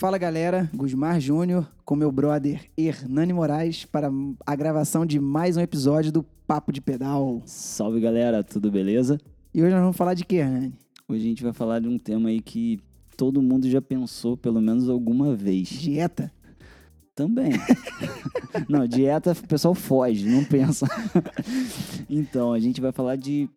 Fala galera, Gusmar Júnior com meu brother Hernani Moraes para a gravação de mais um episódio do Papo de Pedal. Salve galera, tudo beleza? E hoje nós vamos falar de quê, Hernani? Hoje a gente vai falar de um tema aí que todo mundo já pensou pelo menos alguma vez. Dieta. Também. não, dieta o pessoal foge, não pensa. então, a gente vai falar de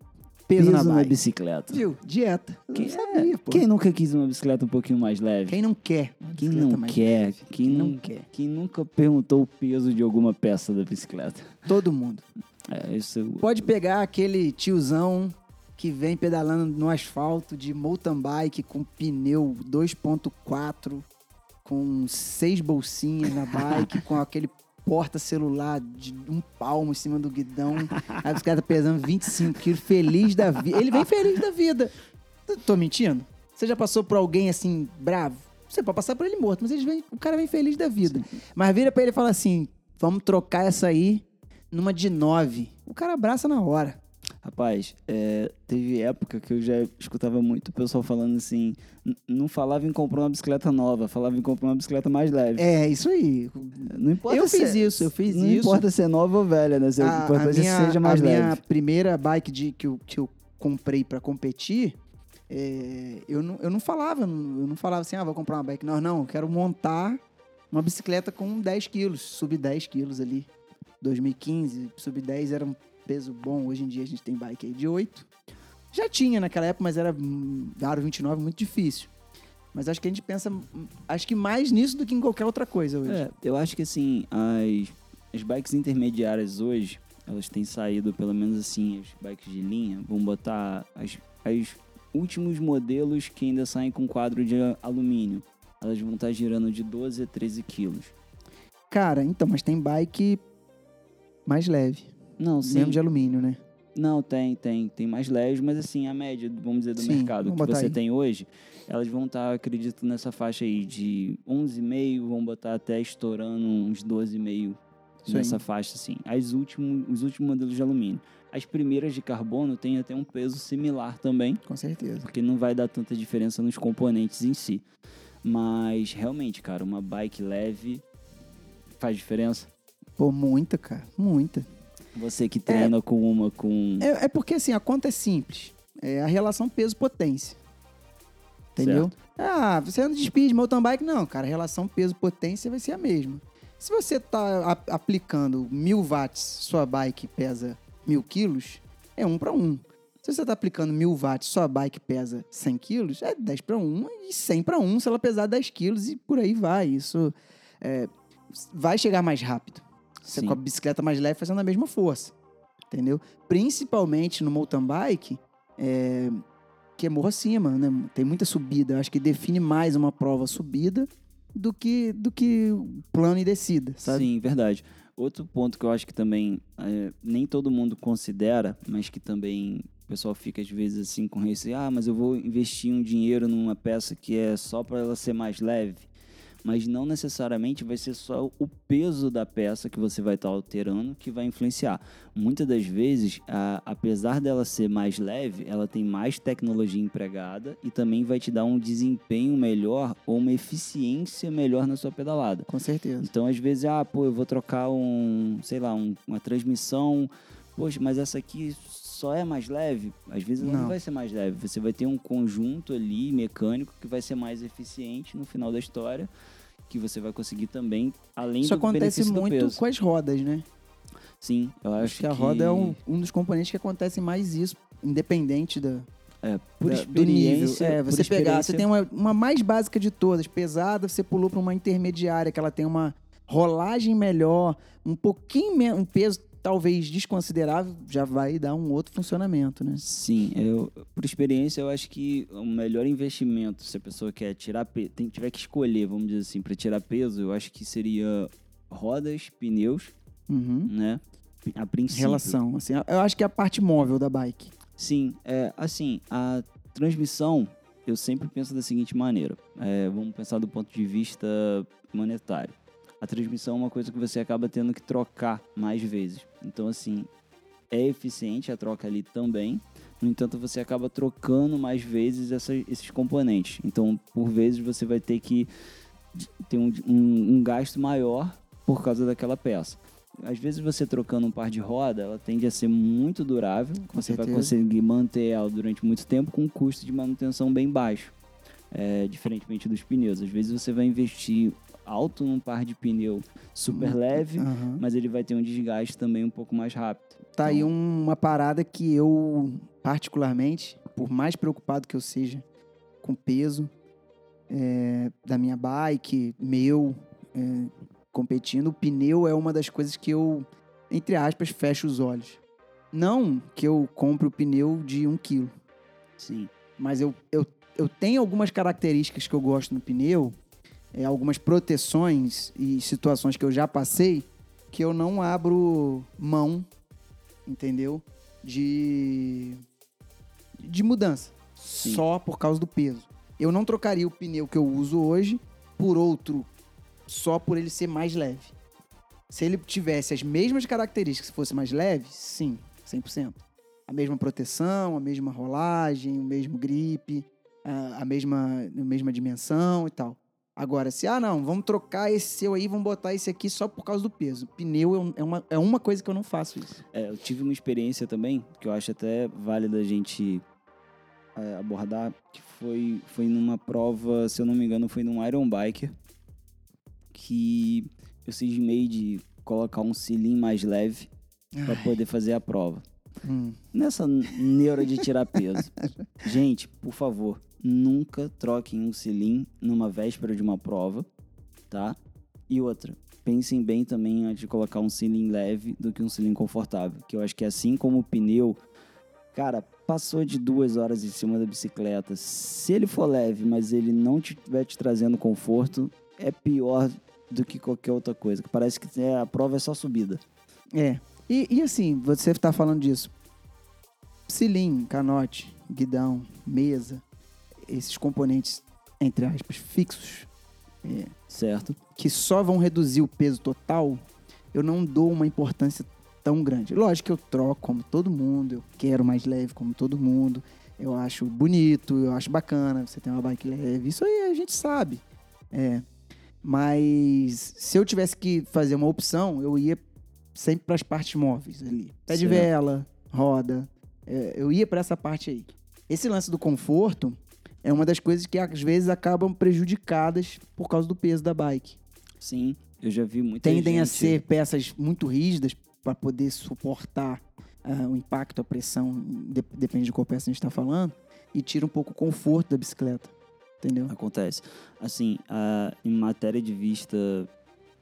Peso, peso, na na, bicicleta. Viu? Dieta. Quem, sabia, pô. quem nunca quis uma bicicleta um pouquinho mais leve? Quem não quer? Quem não quer? Quem não não- quer? Quem nunca perguntou o peso de alguma peça da bicicleta? Todo mundo. É, isso Pode pegar aquele tiozão que vem pedalando no asfalto de mountain bike com pneu 2.4, com seis bolsinhas na bike, com aquele porta-celular de um palmo em cima do guidão. A bicicleta pesando 25 quilos, feliz da vida. Ele vem feliz da vida. Tô- mentindo? Você já passou por alguém assim, bravo? Você pode passar por ele morto, mas vêm- o cara vem feliz da vida. Mas vira pra ele e fala assim: vamos trocar essa aí numa de 9. O cara abraça na hora. Rapaz, é, teve época que eu já escutava muito o pessoal falando assim, não falava em comprar uma bicicleta nova, falava em comprar uma bicicleta mais leve. É, isso aí. Não importa Eu se fiz é- isso, eu fiz não isso. importa se é nova ou velha, né? Se- O A, a importante é minha, que seja mais a leve. minha primeira bike de, que, eu, que eu comprei pra competir, é, eu, não, eu não falava, eu não falava assim, ah, vou comprar uma bike. Não, não, eu quero montar uma bicicleta com 10 quilos, sub 10 quilos ali. 2015, sub 10 era um peso bom. Hoje em dia a gente tem bike aí de 8. Já tinha naquela época, mas era aro 29 muito difícil. Mas acho que a gente pensa, acho que mais nisso do que em qualquer outra coisa hoje. É, eu acho que assim, as, as bikes intermediárias hoje, elas têm saído, pelo menos assim, as bikes de linha, vão botar as, as últimos modelos que ainda saem com quadro de alumínio. Elas vão estar girando de 12 a 13 quilos. Cara, então, mas tem bike mais leve. Não, sim. Mesmo de alumínio, né? Não, tem, tem. Tem mais leves, mas assim, a média, vamos dizer, do Sim, mercado que você aí. tem hoje, elas vão estar, acredito, nessa faixa aí de 11,5, vão botar até estourando uns 12,5 Isso nessa faixa, assim. As últimos, os últimos modelos de alumínio. As primeiras de carbono têm até um peso similar também, Com certeza. porque não vai dar tanta diferença nos componentes em si. Mas, realmente, cara, uma bike leve faz diferença. Pô, muita, cara. Muita. Você que treina com uma com... É, é porque, assim, a conta é simples. É a relação peso-potência. Entendeu? Ah, você anda de speed, mountain bike, não, cara. A relação peso-potência vai ser a mesma. Se você tá a- aplicando mil watts, sua bike pesa mil quilos, é um para um. Se você tá aplicando mil watts, sua bike pesa 100 quilos, é 10 para um e 100 para um se ela pesar 10 quilos e por aí vai. Isso é, vai chegar mais rápido. Você Sim. com a bicicleta mais leve fazendo a mesma força. Entendeu? Principalmente no mountain bike, é, que é morro acima, né? Tem muita subida. Eu acho que define mais uma prova subida do que, do que plano e descida, sabe? Sim, verdade. Outro ponto que eu acho que também é, nem todo mundo considera, mas que também o pessoal fica às vezes assim com receio, ah, mas eu vou investir um dinheiro numa peça que é só para ela ser mais leve. Mas não necessariamente vai ser só o peso da peça que você vai estar alterando que vai influenciar. Muitas das vezes, a- apesar dela ser mais leve, ela tem mais tecnologia empregada e também vai te dar um desempenho melhor ou uma eficiência melhor na sua pedalada. Com certeza. Então, às vezes, ah, pô, eu vou trocar um, sei lá, um- uma transmissão. Poxa, mas essa aqui só é mais leve? Às vezes não. Não. vai ser mais leve. Você vai ter um conjunto ali mecânico que vai ser mais eficiente no final da história, que você vai conseguir também, além Isso do acontece muito com as rodas, né? Sim, eu acho, Acho que a roda é um, um dos componentes que acontece mais isso, independente da, é, por da- do nível. experiência. É, você pegar, você experiência- tem uma, uma mais básica de todas, pesada, você pulou para uma intermediária, que ela tem uma rolagem melhor, um pouquinho menos, um peso talvez desconsiderável, já vai dar um outro funcionamento, né? Sim, eu, por experiência, eu acho que o melhor investimento, se a pessoa quer tirar tem, tiver que escolher, vamos dizer assim, para tirar peso, eu acho que seria rodas, pneus, Uhum. né? A princípio. Relação, assim, eu acho que é a parte móvel da bike. Sim, é, assim, a transmissão, eu sempre penso da seguinte maneira. é, vamos pensar do ponto de vista monetário. A transmissão é uma coisa que você acaba tendo que trocar mais vezes. Então, assim, é eficiente a troca ali também. No entanto, você acaba trocando mais vezes essa, esses componentes. Então, por vezes, você vai ter que ter um, um, um gasto maior por causa daquela peça. Às vezes você trocando um par de roda, ela tende a ser muito durável. Com você vai certeza. conseguir manter ela durante muito tempo com um custo de manutenção bem baixo. É, diferentemente dos pneus. Às vezes você vai investir alto num par de pneu super leve, Aham. mas ele vai ter um desgaste também um pouco mais rápido. Tá aí Então, uma parada que eu, particularmente, por mais preocupado que eu seja com peso é, da minha bike, meu, é, competindo, o pneu é uma das coisas que eu, entre aspas, fecho os olhos. Não que eu compre o pneu de um quilo, Sim. mas eu, eu, eu tenho algumas características que eu gosto no pneu, é, algumas proteções e situações que eu já passei que eu não abro mão, entendeu? De, de mudança, Sim. só por causa do peso. Eu não trocaria o pneu que eu uso hoje por outro só por ele ser mais leve. Se ele tivesse as mesmas características, se fosse mais leve, sim, 100%. A mesma proteção, a mesma rolagem, o mesmo grip, a, a mesma, a mesma dimensão e tal. Agora, se, ah, não, vamos trocar esse seu aí, vamos botar esse aqui só por causa do peso. Pneu é é uma, é uma coisa que eu não faço isso. É, eu tive uma experiência também, que eu acho até válida a gente é, abordar, que foi, foi numa prova, se eu não me engano, foi num Iron Biker, que eu cismei de colocar um cilindro mais leve para poder fazer a prova. Hum, Nessa neura de tirar peso. Gente, por favor, nunca troquem um cilindro numa véspera de uma prova, tá? E outra, pensem bem também antes de colocar um cilindro leve do que um cilindro confortável. Que eu acho que assim como o pneu, cara, passou de duas horas em cima da bicicleta. Se ele for leve, mas ele não estiver te trazendo conforto, é pior do que qualquer outra coisa. Que parece que é, a prova é só subida. É. E, e assim, você tá falando disso. Cilim, canote, guidão, mesa, esses componentes, entre aspas, fixos, Certo? que só vão reduzir o peso total, eu não dou uma importância tão grande. Lógico que eu troco como todo mundo, eu quero mais leve como todo mundo, eu acho bonito, eu acho bacana você ter uma bike leve, isso aí a gente sabe. É. Mas se eu tivesse que fazer uma opção, eu ia sempre para as partes móveis ali. Pé de Certo. vela, roda, é, eu ia para essa parte aí. Esse lance do conforto é uma das coisas que às vezes acabam prejudicadas por causa do peso da bike. Sim, eu já vi muita Tendem a gente- ser peças muito rígidas para poder suportar ah, o impacto, a pressão, de- depende de qual peça a gente está falando, e tira um pouco o conforto da bicicleta. Entendeu? Acontece. Assim, a- em matéria de vista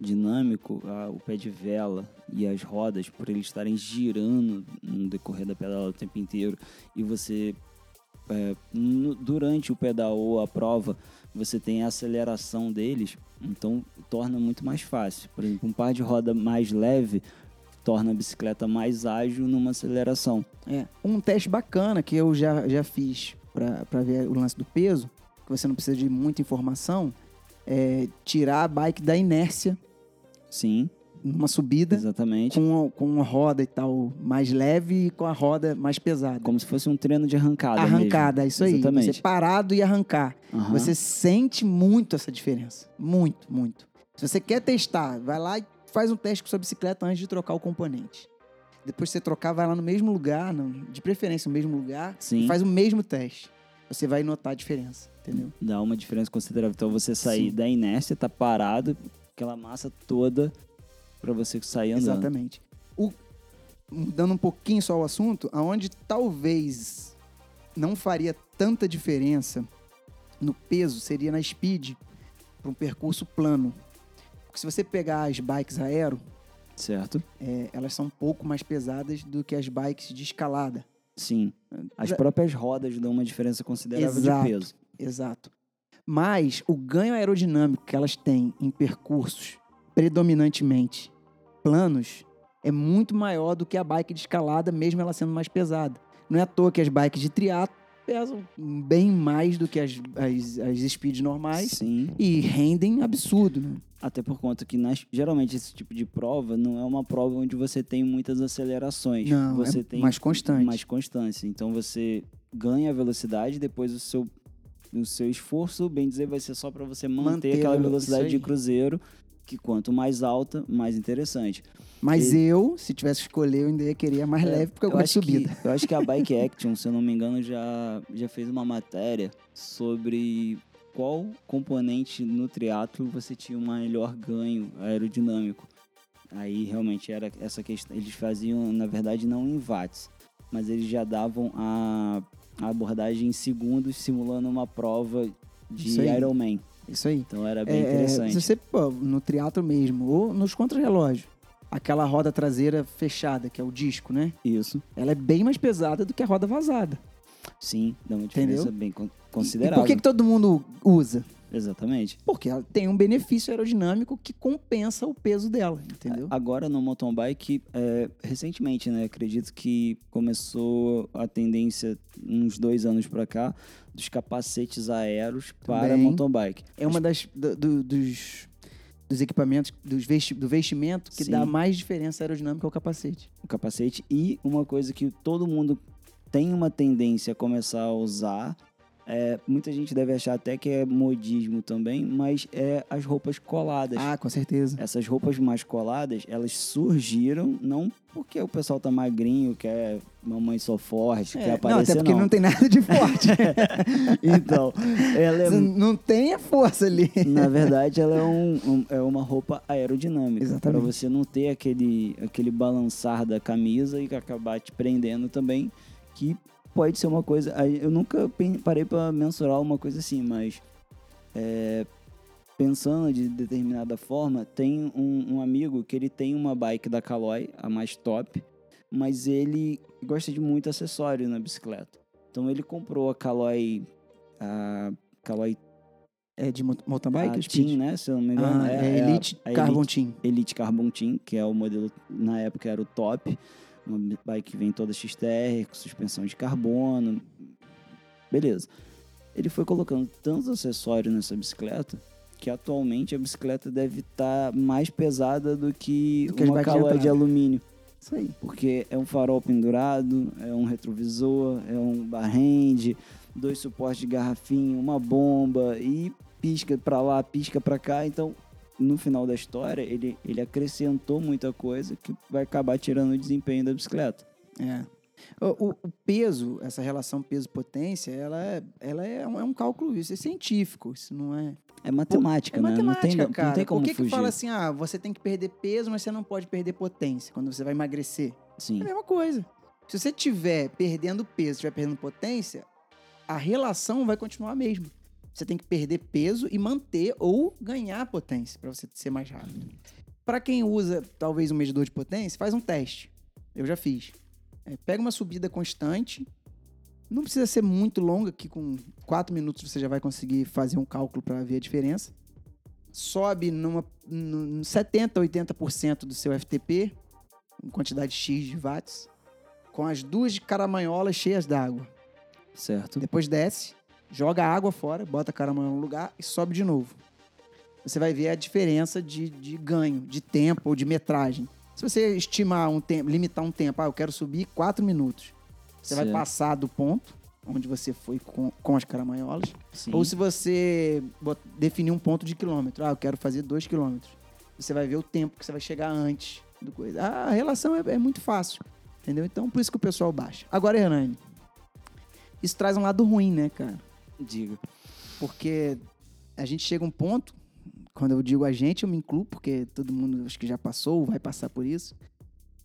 dinâmico, a- o pé de vela e as rodas, por eles estarem girando no decorrer da pedala o tempo inteiro, e você, é, durante o pedal ou a prova, você tem a aceleração deles, então torna muito mais fácil. Por exemplo, um par de roda mais leve torna a bicicleta mais ágil numa aceleração. É. Um teste bacana que eu já, já fiz para ver o lance do peso, que você não precisa de muita informação, é tirar a bike da inércia Sim, numa subida exatamente. com, com uma roda e tal mais leve e com a roda mais pesada. Como se fosse um treino de arrancada. mesmo. Arrancada, é isso aí. Exatamente. Você parado e arrancar. Aham. Você sente muito essa diferença. Muito, muito. Se você quer testar, vai lá e faz um teste com sua bicicleta antes de trocar o componente. Depois que você trocar, vai lá no mesmo lugar, de preferência no mesmo lugar, Sim. e faz o mesmo teste. Você vai notar a diferença, entendeu? dá uma diferença considerável. Então você sair Sim. da inércia, tá parado, aquela massa toda pra você sair andando. Exatamente. O, mudando um pouquinho só o assunto, aonde talvez não faria tanta diferença no peso seria na speed para um percurso plano. Porque se você pegar as bikes aero, Certo? é, elas são um pouco mais pesadas do que as bikes de escalada. Sim. As Já- próprias rodas dão uma diferença considerável Exato. de peso. Exato. Mas o ganho aerodinâmico que elas têm em percursos predominantemente planos é muito maior do que a bike de escalada, mesmo ela sendo mais pesada. Não é à toa que as bikes de triatlo pesam bem mais do que as, as, as speeds normais Sim. e rendem absurdo, né? Até por conta que nas- geralmente esse tipo de prova não é uma prova onde você tem muitas acelerações. Não, você é tem mais constante. mais constância. Então você ganha velocidade, depois o seu, o seu esforço, bem dizer, vai ser só para você manter, Manter aquela velocidade de cruzeiro, que quanto mais alta, mais interessante. Mas Ele- eu, se tivesse que escolher, eu ainda ia querer a mais É, leve, porque eu, gosto de acho que- subida. eu acho que a Bike Action, se eu não me engano, já, já fez uma matéria sobre qual componente no triatlo você tinha um maior ganho aerodinâmico. Aí realmente era essa questão. Eles faziam, na verdade, não em watts, mas eles já davam a, a abordagem em segundos, simulando uma prova de. Ironman. Isso aí. Então era bem É, é, interessante. se você, pô, no triatlo mesmo, ou nos contrarrelógios, aquela roda traseira fechada, que é o disco, né? Isso, Ela é bem mais pesada do que a roda vazada. sim, dá uma diferença Entendeu? bem con- E considerável. por que, que todo mundo usa? Exatamente. Porque ela tem um benefício aerodinâmico que compensa o peso dela, entendeu? Agora no mountain bike, é, recentemente, né? Acredito que começou a tendência uns dois anos pra cá dos capacetes aéreos para Também. mountain bike. É uma das do- do- dos, dos equipamentos, dos vesti, do vestimento que Sim. dá mais diferença aerodinâmica ao capacete. O capacete e uma coisa que todo mundo tem uma tendência a começar a usar. É, muita gente deve achar até que é modismo também, mas é as roupas coladas. Ah, com certeza. Essas roupas mais coladas, elas surgiram não porque o pessoal tá magrinho, quer mamãe sou forte, quer É, não, aparecer, até porque não. não tem nada de forte. Então, ela é, não tem a força ali. na verdade, ela é, um, um- é uma roupa aerodinâmica. Exatamente. Pra você não ter aquele, aquele balançar da camisa e acabar te prendendo também, que pode ser uma coisa... Eu nunca parei pra mensurar uma coisa assim, mas... é, pensando de determinada forma, tem um, um amigo que ele tem uma bike da Caloi, a mais top, mas ele gosta de muito acessório na bicicleta. Então ele comprou a Caloi... A Caloi É de mountain bike? a speed? Team, né? Se eu não me engano. Ah, é, a- Elite a Carbon Elite, Team. Elite Carbon Team, que é o modelo, na época era o top. Uma bike que vem toda XTR, com suspensão de carbono. Beleza. Ele foi colocando tantos acessórios nessa bicicleta que atualmente a bicicleta deve estar mais pesada do que, Do que uma bikes de alumínio. Isso aí. Porque é um farol pendurado, é um retrovisor, é um barrende, dois suportes de garrafinha, uma bomba e pisca pra lá, pisca pra cá. Então, no final da história, ele, ele acrescentou muita coisa que vai acabar tirando o desempenho da bicicleta. É. O, o- peso, essa relação peso-potência, ela, é, ela é, um, é um cálculo, isso é científico, isso não é... É matemática, é né? matemática, não tem, cara. não tem como Por que fugir. que fala assim, ah, você tem que perder peso, mas você não pode perder potência quando você vai emagrecer? Sim, É a mesma coisa. Se você tiver perdendo peso, estiver perdendo potência, a relação vai continuar a mesma. Você tem que perder peso e manter ou ganhar potência para você ser mais rápido. Para quem usa talvez um medidor de potência, faz um teste. Eu já fiz. É, pega uma subida constante. Não precisa ser muito longa, que com 4 minutos você já vai conseguir fazer um cálculo para ver a diferença. Sobe numa, no 70, 80% do seu FTP, em quantidade X de watts, com as duas caramanholas cheias d'água. certo. Depois desce, joga a água fora, bota a caramanhola no lugar e sobe de novo. Você vai ver a diferença de, de ganho, de tempo ou de metragem. Se você estimar um tempo, limitar um tempo, ah, eu quero subir 4 minutos. Você vai Certo. passar do ponto onde você foi com, com as caramanholas. Sim. Ou se você definir um ponto de quilômetro. Ah, eu quero fazer 2 quilômetros. Você vai ver o tempo que você vai chegar antes do coisa. A relação é, é muito fácil. Entendeu? Então, por isso que o pessoal baixa. Agora, Hernani, isso traz um lado ruim, né, cara? Diga. Porque a gente chega a um ponto, quando eu digo a gente, eu me incluo, porque todo mundo acho que já passou, vai passar por isso.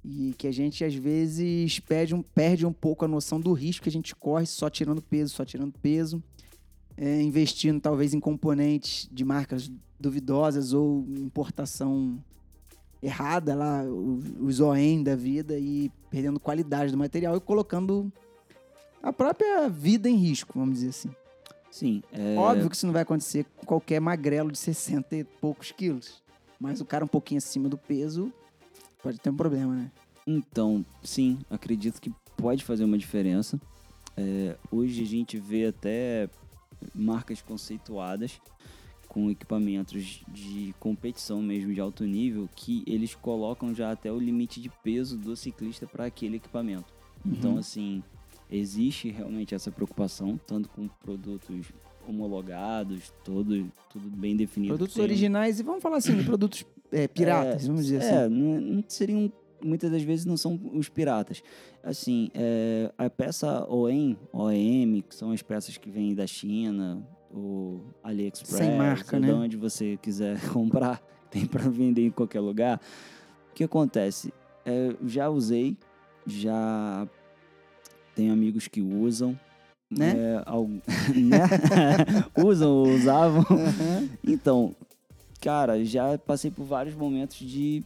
E que a gente, às vezes, perde um, perde um pouco a noção do risco que a gente corre só tirando peso, só tirando peso. É, investindo, talvez, em componentes de marcas duvidosas ou importação errada lá, os OEM da vida e perdendo qualidade do material e colocando a própria vida em risco, vamos dizer assim. Sim. é- Óbvio que isso não vai acontecer com qualquer magrelo de 60 e poucos quilos. Mas o cara um pouquinho acima do peso pode ter um problema, né? Então, sim, acredito que pode fazer uma diferença. É, hoje a gente vê até marcas conceituadas com equipamentos de competição mesmo de alto nível que eles colocam já até o limite de peso do ciclista para aquele equipamento. Uhum. Então, assim, existe realmente essa preocupação, tanto com produtos homologados, todo, tudo bem definido. Produtos Tem originais e vamos falar assim, produtos é, piratas, É, vamos dizer É, assim. não, não seriam. Muitas das vezes não são os piratas. Assim, é, a peça OEM, OEM, que são as peças que vêm da China, o AliExpress, Sem marca, ou né? de onde você quiser comprar, tem para vender em qualquer lugar. O que acontece? É, eu já usei, já tenho amigos que usam. Né? É, al- né? usam ou usavam. Aham. Então, cara, já passei por vários momentos de,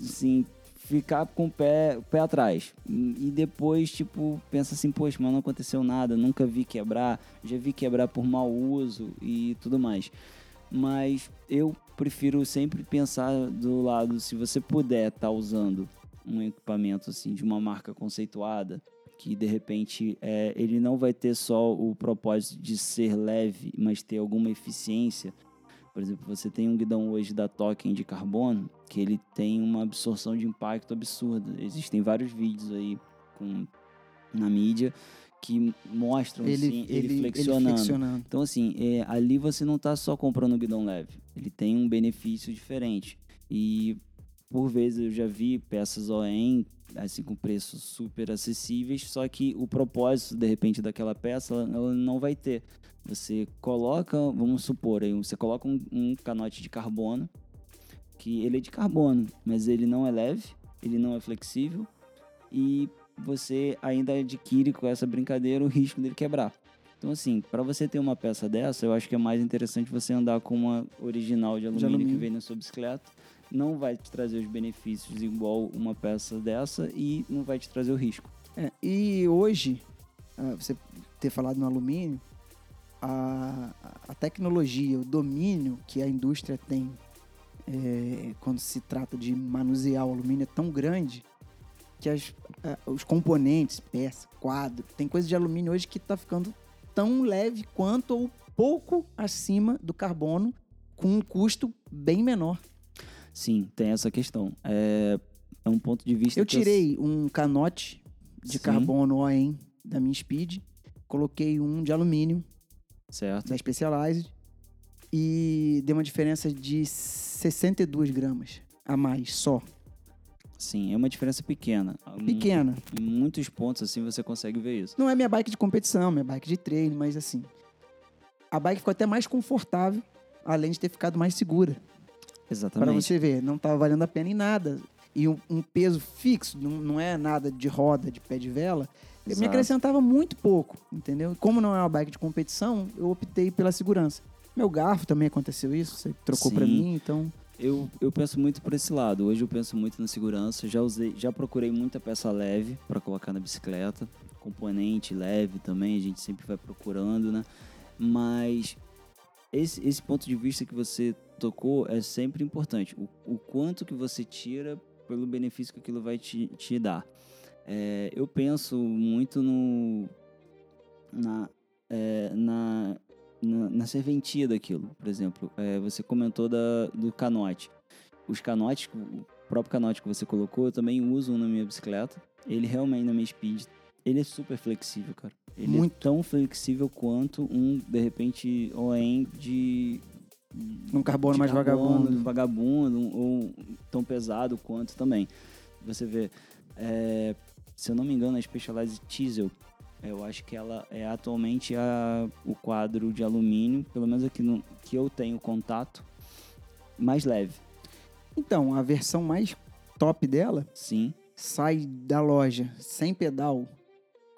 assim, ficar com o pé, o pé atrás. E depois, tipo, pensa assim, poxa, mas não aconteceu nada, nunca vi quebrar, já vi quebrar por mau uso e tudo mais. Mas eu prefiro sempre pensar do lado, se você puder estar usando um equipamento assim de uma marca conceituada, que de repente é, ele não vai ter só o propósito de ser leve, mas ter alguma eficiência. Por exemplo, você tem um guidão hoje da Token de carbono que ele tem uma absorção de impacto absurda. Existem vários vídeos aí com, na mídia que mostram Ele, assim, ele, ele, flexionando. ele flexionando. Então, assim, é, ali você não está só comprando um guidão leve. Ele tem um benefício diferente. E, por vezes, eu já vi peças OEM, assim, com preços super acessíveis, só que o propósito, de repente, daquela peça, ela, ela não vai ter. Você coloca, vamos supor, aí, você coloca um, um canote de carbono, que ele é de carbono, mas ele não é leve, ele não é flexível, e você ainda adquire com essa brincadeira o risco dele quebrar. Então, assim, para você ter uma peça dessa, eu acho que é mais interessante você andar com uma original de alumínio, alumínio. que vem na sua bicicleta. Não vai te trazer os benefícios igual uma peça dessa e não vai te trazer o risco. É, e hoje, ah, você ter falado no alumínio, a, a tecnologia, o domínio que a indústria tem é, quando se trata de manusear o alumínio é tão grande que as, ah, os componentes, peça, quadro, tem coisa de alumínio hoje que está ficando tão leve quanto ou pouco acima do carbono com um custo bem menor. Sim, tem essa questão. É, é um ponto de vista Eu tirei um canote de Sim. carbono OEM da minha Speed, coloquei um de alumínio Certo. da Specialized e deu uma diferença de 62 gramas a mais só. Sim, é uma diferença pequena. Pequena. Em muitos pontos, assim, você consegue ver isso. Não é minha bike de competição, minha bike de treino, mas assim. A bike ficou até mais confortável, além de ter ficado mais segura. Para Exatamente. você ver, não estava valendo a pena em nada. E um, um peso fixo, não, não é nada de roda, de pé de vela, me Exato. acrescentava muito pouco, entendeu? E Como não é uma bike de competição, eu optei pela segurança. Meu garfo também aconteceu isso, você trocou para mim, então Eu, eu penso muito por esse lado. Hoje eu penso muito na segurança. Já usei, já procurei muita peça leve para colocar na bicicleta, componente leve também. A gente sempre vai procurando, né? Mas esse, esse ponto de vista que você tocou é sempre importante. O, o quanto que você tira pelo benefício que aquilo vai te, te dar. É, eu penso muito no na, é, na, na, na serventia daquilo. Por exemplo, é, você comentou da, do canote. Os canotes, o próprio canote que você colocou, eu também uso um na minha bicicleta. Ele realmente na minha speed, ele é super flexível, cara. Ele Muito. é tão flexível quanto um, de repente, OEM de um carbono mais carbono, vagabundo. vagabundo, ou tão pesado quanto também. Você vê, é, se eu não me engano, a Specialized Diesel, eu acho que ela é atualmente a, o quadro de alumínio, pelo menos aqui no, que eu tenho contato, mais leve. Então, a versão mais top dela Sim, sai da loja sem pedal,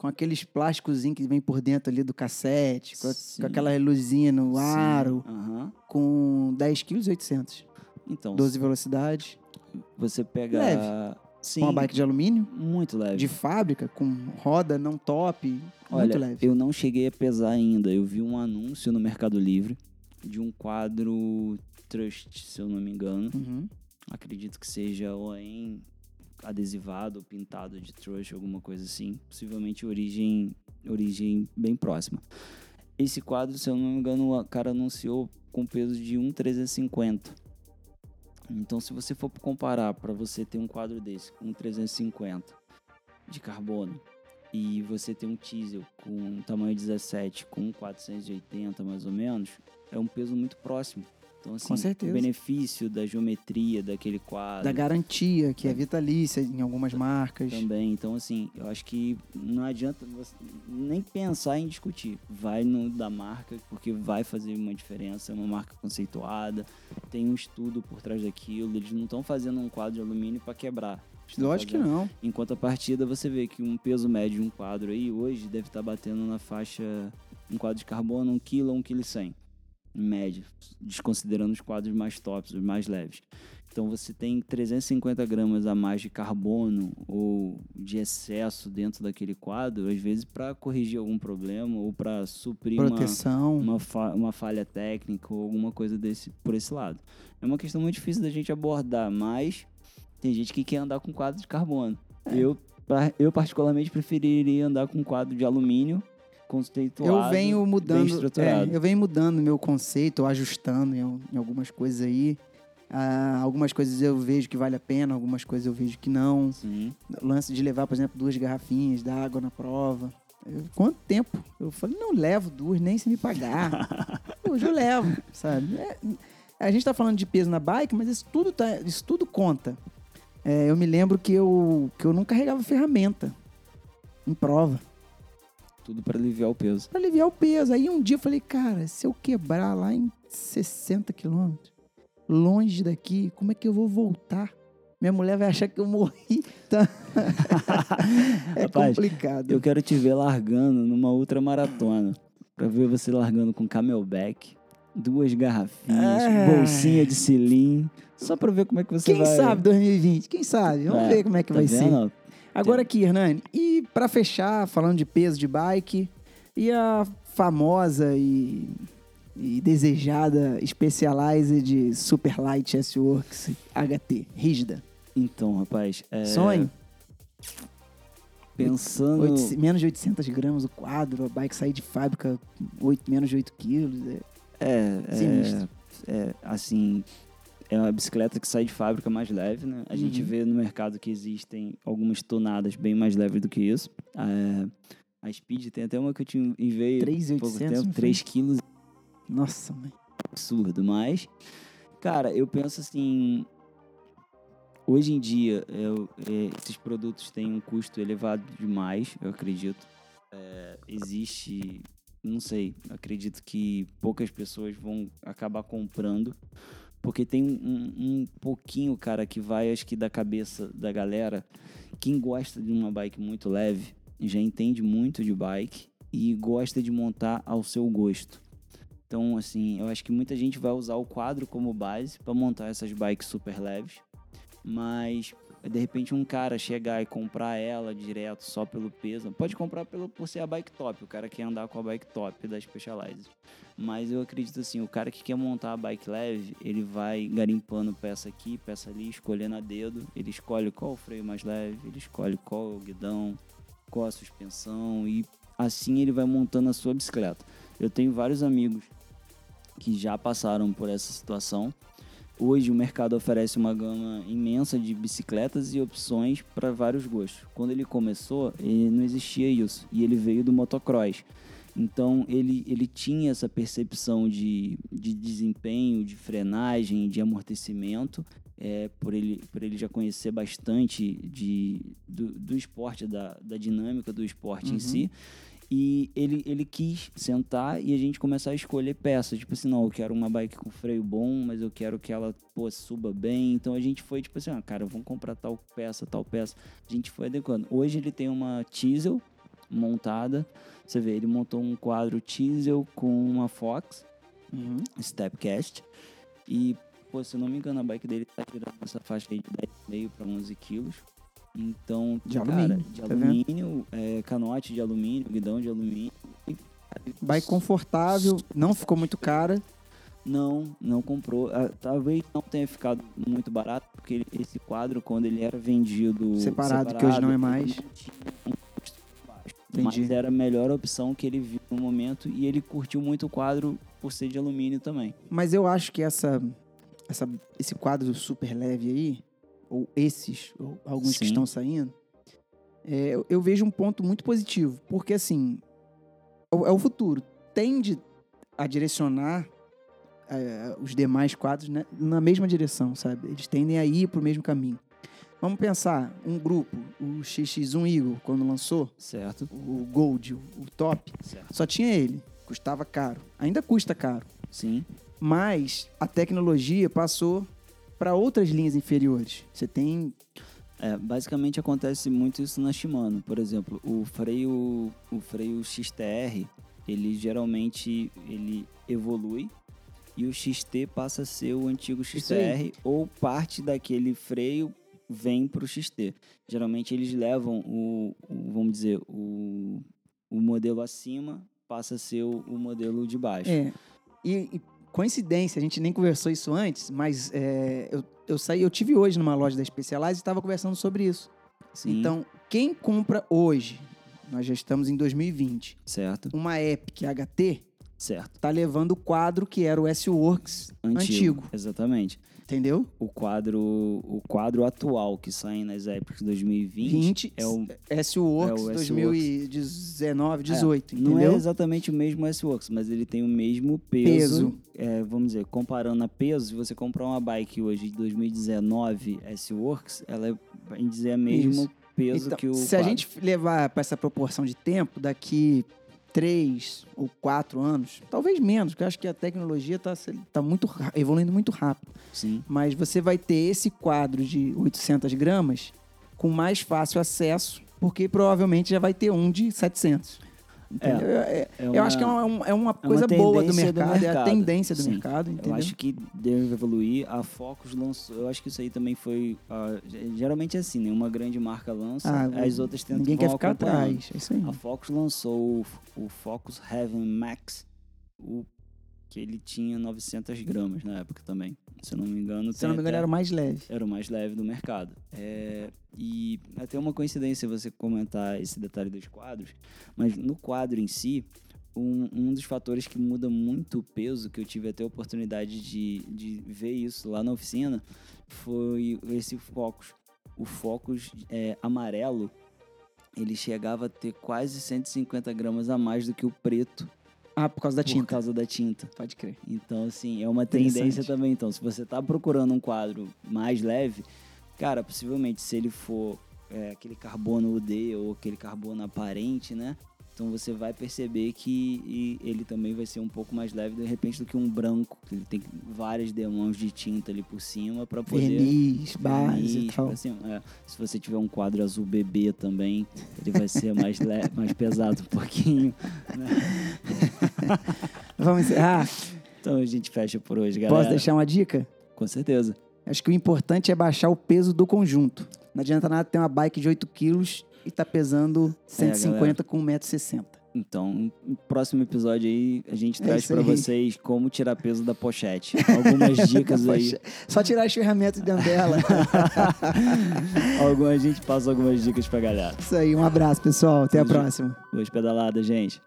com aqueles plásticos que vem por dentro ali do cassete, com, a- com aquela luzinha no sim, aro, aham. com 10 kg 800, Então, 12 velocidades, você pega... Leve. Sim, com uma bike de alumínio, muito leve. de fábrica, com roda não top, muito Olha, leve. eu não cheguei a pesar ainda. Eu vi um anúncio no Mercado Livre de um quadro Trust, se eu não me engano. Uhum. Acredito que seja OEM adesivado, pintado de trouxa, alguma coisa assim. Possivelmente origem, origem bem próxima. Esse quadro, se eu não me engano, o cara anunciou com peso de 1,350. Então, se você for comparar para você ter um quadro desse com 350 de carbono e você ter um diesel com tamanho 17 com 480 mais ou menos, é um peso muito próximo. Então, assim, Com certeza. o benefício da geometria daquele quadro. Da garantia, que é vitalícia em algumas marcas. Também, então assim, eu acho que não adianta você nem pensar em discutir. Vai no da marca, porque vai fazer uma diferença, é uma marca conceituada, tem um estudo por trás daquilo, eles não estão fazendo um quadro de alumínio para quebrar. Lógico que fazendo- não. Em contrapartida, você vê que um peso médio de um quadro aí hoje deve estar batendo na faixa um quadro de carbono 1 kg a 1 kg 100 em média, desconsiderando os quadros mais tops, os mais leves. Então você tem 350 gramas a mais de carbono ou de excesso dentro daquele quadro, às vezes para corrigir algum problema ou para suprir uma, Proteção. uma, fa- uma falha técnica ou alguma coisa desse por esse lado. É uma questão muito difícil da gente abordar, mas tem gente que quer andar com quadro de carbono. É. Eu, eu particularmente preferiria andar com quadro de alumínio conceituado, Eu venho mudando, é, eu venho mudando meu conceito, ajustando em, em algumas coisas aí. Ah, algumas coisas eu vejo que vale a pena, algumas coisas eu vejo que não. Sim. O lance de levar, por exemplo, duas garrafinhas d'água na prova. Eu- quanto tempo? Eu falei, não levo duas, nem se me pagar. Hoje eu levo, sabe? É, a gente tá falando de peso na bike, mas isso tudo, tá, isso tudo conta. É, eu me lembro que eu, que eu não carregava ferramenta em prova. Tudo para aliviar o peso. Pra aliviar o peso. Aí um dia eu falei, cara, se eu quebrar lá em 60 quilômetros, longe daqui, como é que eu vou voltar? Minha mulher vai achar que eu morri. Tá? é Rapaz, complicado. Eu quero te ver largando numa ultramaratona. Pra ver você largando com camelback, duas garrafinhas, É. bolsinha de cilim. Só pra ver como é que você Quem vai. sabe 2020? Quem sabe? Vamos É, ver como é que tá vai ser. Agora aqui, Hernani, e pra fechar, falando de peso de bike, e a famosa e, e desejada Specialized Super Light S-Works HT, rígida. Então, rapaz. é, Sonho? Pensando. Oito- menos de 800 gramas o quadro, a bike sair de fábrica oito- menos de 8 quilos. é- É, é, Sinistro. é, assim, é uma bicicleta que sai de fábrica mais leve, né? A gente Uhum. vê no mercado que existem algumas tonadas bem mais leves do que isso. É, a Speed tem até uma que eu te enviei há pouco 3,800, tempo, não foi? 3 quilos, Nossa, mãe. absurdo, mas, cara, eu penso assim, hoje em dia, eu- é, esses produtos têm um custo elevado demais, eu acredito. É, existe, não sei, acredito que poucas pessoas vão acabar comprando, porque tem um, um pouquinho, cara, que vai, acho que da cabeça da galera. Quem gosta de uma bike muito leve, já entende muito de bike e gosta de montar ao seu gosto. Então, assim, eu acho que muita gente vai usar o quadro como base para montar essas bikes super leves, mas de repente um cara chegar e comprar ela direto só pelo peso, pode comprar pelo, por ser a bike top, o cara quer andar com a bike top da Specialized. Mas eu acredito assim, o cara que quer montar a bike leve, ele vai garimpando peça aqui, peça ali, escolhendo a dedo, ele escolhe qual o freio mais leve, ele escolhe qual o guidão, qual a suspensão e assim ele vai montando a sua bicicleta. Eu tenho vários amigos que já passaram por essa situação. Hoje o mercado oferece uma gama imensa de bicicletas e opções para vários gostos. Quando ele começou, ele não existia isso e ele veio do motocross. Então ele, ele tinha essa percepção de, de desempenho, de frenagem, de amortecimento, é, por, ele, por ele já conhecer bastante de, do, do esporte, da, da dinâmica do esporte Uhum. em si. E ele, ele quis sentar e a gente começar a escolher peças. Tipo assim, não, eu quero uma bike com freio bom, mas eu quero que ela pô, suba bem. Então a gente foi tipo assim, ah, cara, vamos comprar tal peça, tal peça. A gente foi adequando. Hoje ele tem uma Diesel montada. Você vê, ele montou um quadro Diesel com uma Fox, Uhum. Stepcast. E, pô, se eu não me engano, a bike dele tá girando essa faixa aí de 10,5 para 11 quilos. Então, De cara, alumínio, de tá alumínio, é, canote de alumínio, guidão de alumínio. Bike confortável, não ficou muito cara. Não, não comprou. Ah, talvez não tenha ficado muito barato, porque esse quadro, quando ele era vendido Separado, que hoje não é mais. Entendi. Mas era a melhor opção que ele viu no momento e ele curtiu muito o quadro por ser de alumínio também. Mas eu acho que essa, essa, esse quadro super leve aí, ou esses, ou alguns que Sim. estão saindo, é, eu, vejo um ponto muito positivo. Porque, assim, é o, é o futuro. Tende a direcionar é, os demais quadros né, na mesma direção, sabe? Eles tendem a ir pro mesmo caminho. Vamos pensar, um grupo, o XX1 Eagle, quando lançou, Certo? o Gold, o, o top, Certo. só tinha ele. Custava caro. Ainda custa caro. Sim. Mas a tecnologia passou para outras linhas inferiores. Você tem. É, basicamente acontece muito isso na Shimano. Por exemplo, o freio, o freio XTR, ele geralmente ele evolui e o XT passa a ser o antigo. XTR ou parte daquele freio vem para o XT. Geralmente eles levam o, o- vamos dizer, o, o modelo acima passa a ser o, o modelo de baixo. É. E, e coincidência, a gente nem conversou isso antes, mas é, eu, eu saí, eu tive hoje numa loja da Specialized e estava conversando sobre isso. Sim, Então, quem compra hoje, nós já estamos em 2020, certo, uma Epic HT, certo. tá levando o quadro que era o S-Works Antigo, antigo, Exatamente. Entendeu? O quadro, o quadro atual que sai nas épocas 2020 20, é o S-Works é o S-Works. 2019, 18, Não é exatamente o mesmo S-Works, mas ele tem o mesmo peso. Peso. É, vamos dizer, comparando a peso, se você comprar uma bike hoje de 2019 S-Works, ela é, bem dizer, o mesmo Isso. peso Então, que o se a quadro. gente levar para essa proporção de tempo, daqui três ou quatro anos, talvez menos, porque eu acho que a tecnologia está tá muito evoluindo muito rápido. Sim, Mas você vai ter esse quadro de 800 gramas com mais fácil acesso, porque provavelmente já vai ter um de 700. Entendeu? É- é eu uma- acho que é uma, é uma coisa boa do tendência do mercado, é a mercado. tendência do Sim. mercado, entendeu? Eu acho que deve evoluir. A Focus lançou. Eu acho que isso aí também foi. ah, geralmente é assim, né? Uma grande marca lança, Ah, as outras tentam Ninguém quer ficar atrás. É isso aí. A Focus lançou o, o Focus Heaven Max, o, que ele tinha 900 gramas na época também. Se eu não me engano, Se eu não me engano, era o mais leve. era o mais leve do mercado. É, e até uma coincidência você comentar esse detalhe dos quadros, mas no quadro em si, um, um dos fatores que muda muito o peso, que eu tive até a oportunidade de, de ver isso lá na oficina, foi esse Focus. O Focus é, amarelo, ele chegava a ter quase 150 gramas a mais do que o preto Ah, por causa da por tinta. causa da tinta. Pode crer. Então, assim, é uma tendência também. Então, se você tá procurando um quadro mais leve, cara, possivelmente se ele for é, aquele carbono UD ou aquele carbono aparente, né? Então você vai perceber que ele também vai ser um pouco mais leve, de repente, do que um branco. que Ele tem várias demãos de tinta ali por cima para poder. Verniz, base e tal. é, se você tiver um quadro azul bebê também, ele vai ser mais, mais pesado um pouquinho. Vamos encerrar. Então a gente fecha por hoje, galera. Posso deixar uma dica? Com certeza. Acho que o importante é baixar o peso do conjunto. Não adianta nada ter uma bike de 8 quilos e tá pesando 150 com 1,60m. Então, no próximo episódio aí, a gente É traz aí. vocês como tirar peso da pochete. Algumas dicas aí. Só tirar as ferramentas dentro dela. Alguma, a gente passa algumas dicas pra galera. Isso aí, um abraço, pessoal. Até a próxima. Boas pedaladas, gente.